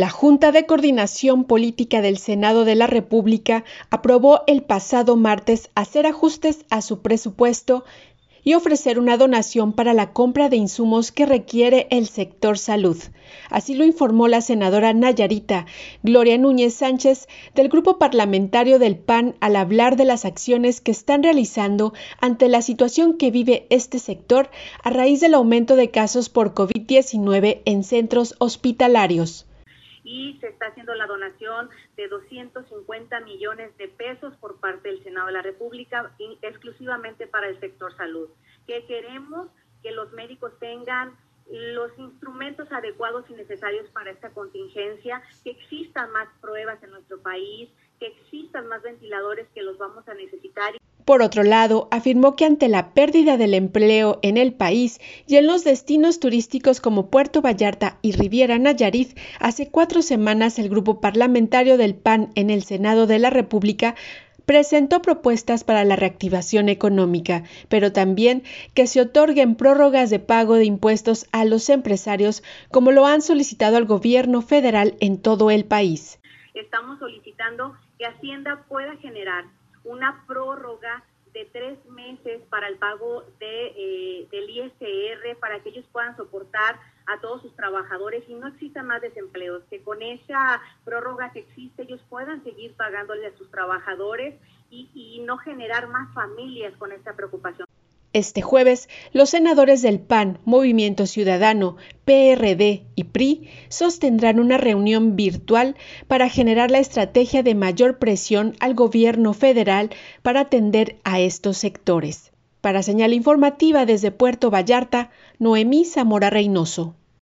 La Junta de Coordinación Política del Senado de la República aprobó el pasado martes hacer ajustes a su presupuesto y ofrecer una donación para la compra de insumos que requiere el sector salud. Así lo informó la senadora Nayarita Gloria Núñez Sánchez del grupo parlamentario del PAN al hablar de las acciones que están realizando ante la situación que vive este sector a raíz del aumento de casos por COVID-19 en centros hospitalarios y se está haciendo la donación de 250 millones de pesos por parte del Senado de la República exclusivamente para el sector salud. Que queremos que los médicos tengan los instrumentos adecuados y necesarios para esta contingencia, que existan más pruebas en nuestro país, que existan más ventiladores que los vamos a necesitar. Por otro lado, afirmó que ante la pérdida del empleo en el país y en los destinos turísticos como Puerto Vallarta y Riviera Nayarit, hace cuatro semanas el grupo parlamentario del PAN en el Senado de la República presentó propuestas para la reactivación económica, pero también que se otorguen prórrogas de pago de impuestos a los empresarios, como lo han solicitado al gobierno federal en todo el país. Estamos solicitando que Hacienda pueda generar una prórroga de tres meses para el pago de, eh, del ISR para que ellos puedan soportar a todos sus trabajadores y no existan más desempleos, que con esa prórroga que existe ellos puedan seguir pagándole a sus trabajadores y, y no generar más familias con esta preocupación. Este jueves, los senadores del PAN, Movimiento Ciudadano, PRD y PRI sostendrán una reunión virtual para generar la estrategia de mayor presión al gobierno federal para atender a estos sectores. Para señal informativa desde Puerto Vallarta, Noemí Zamora Reynoso.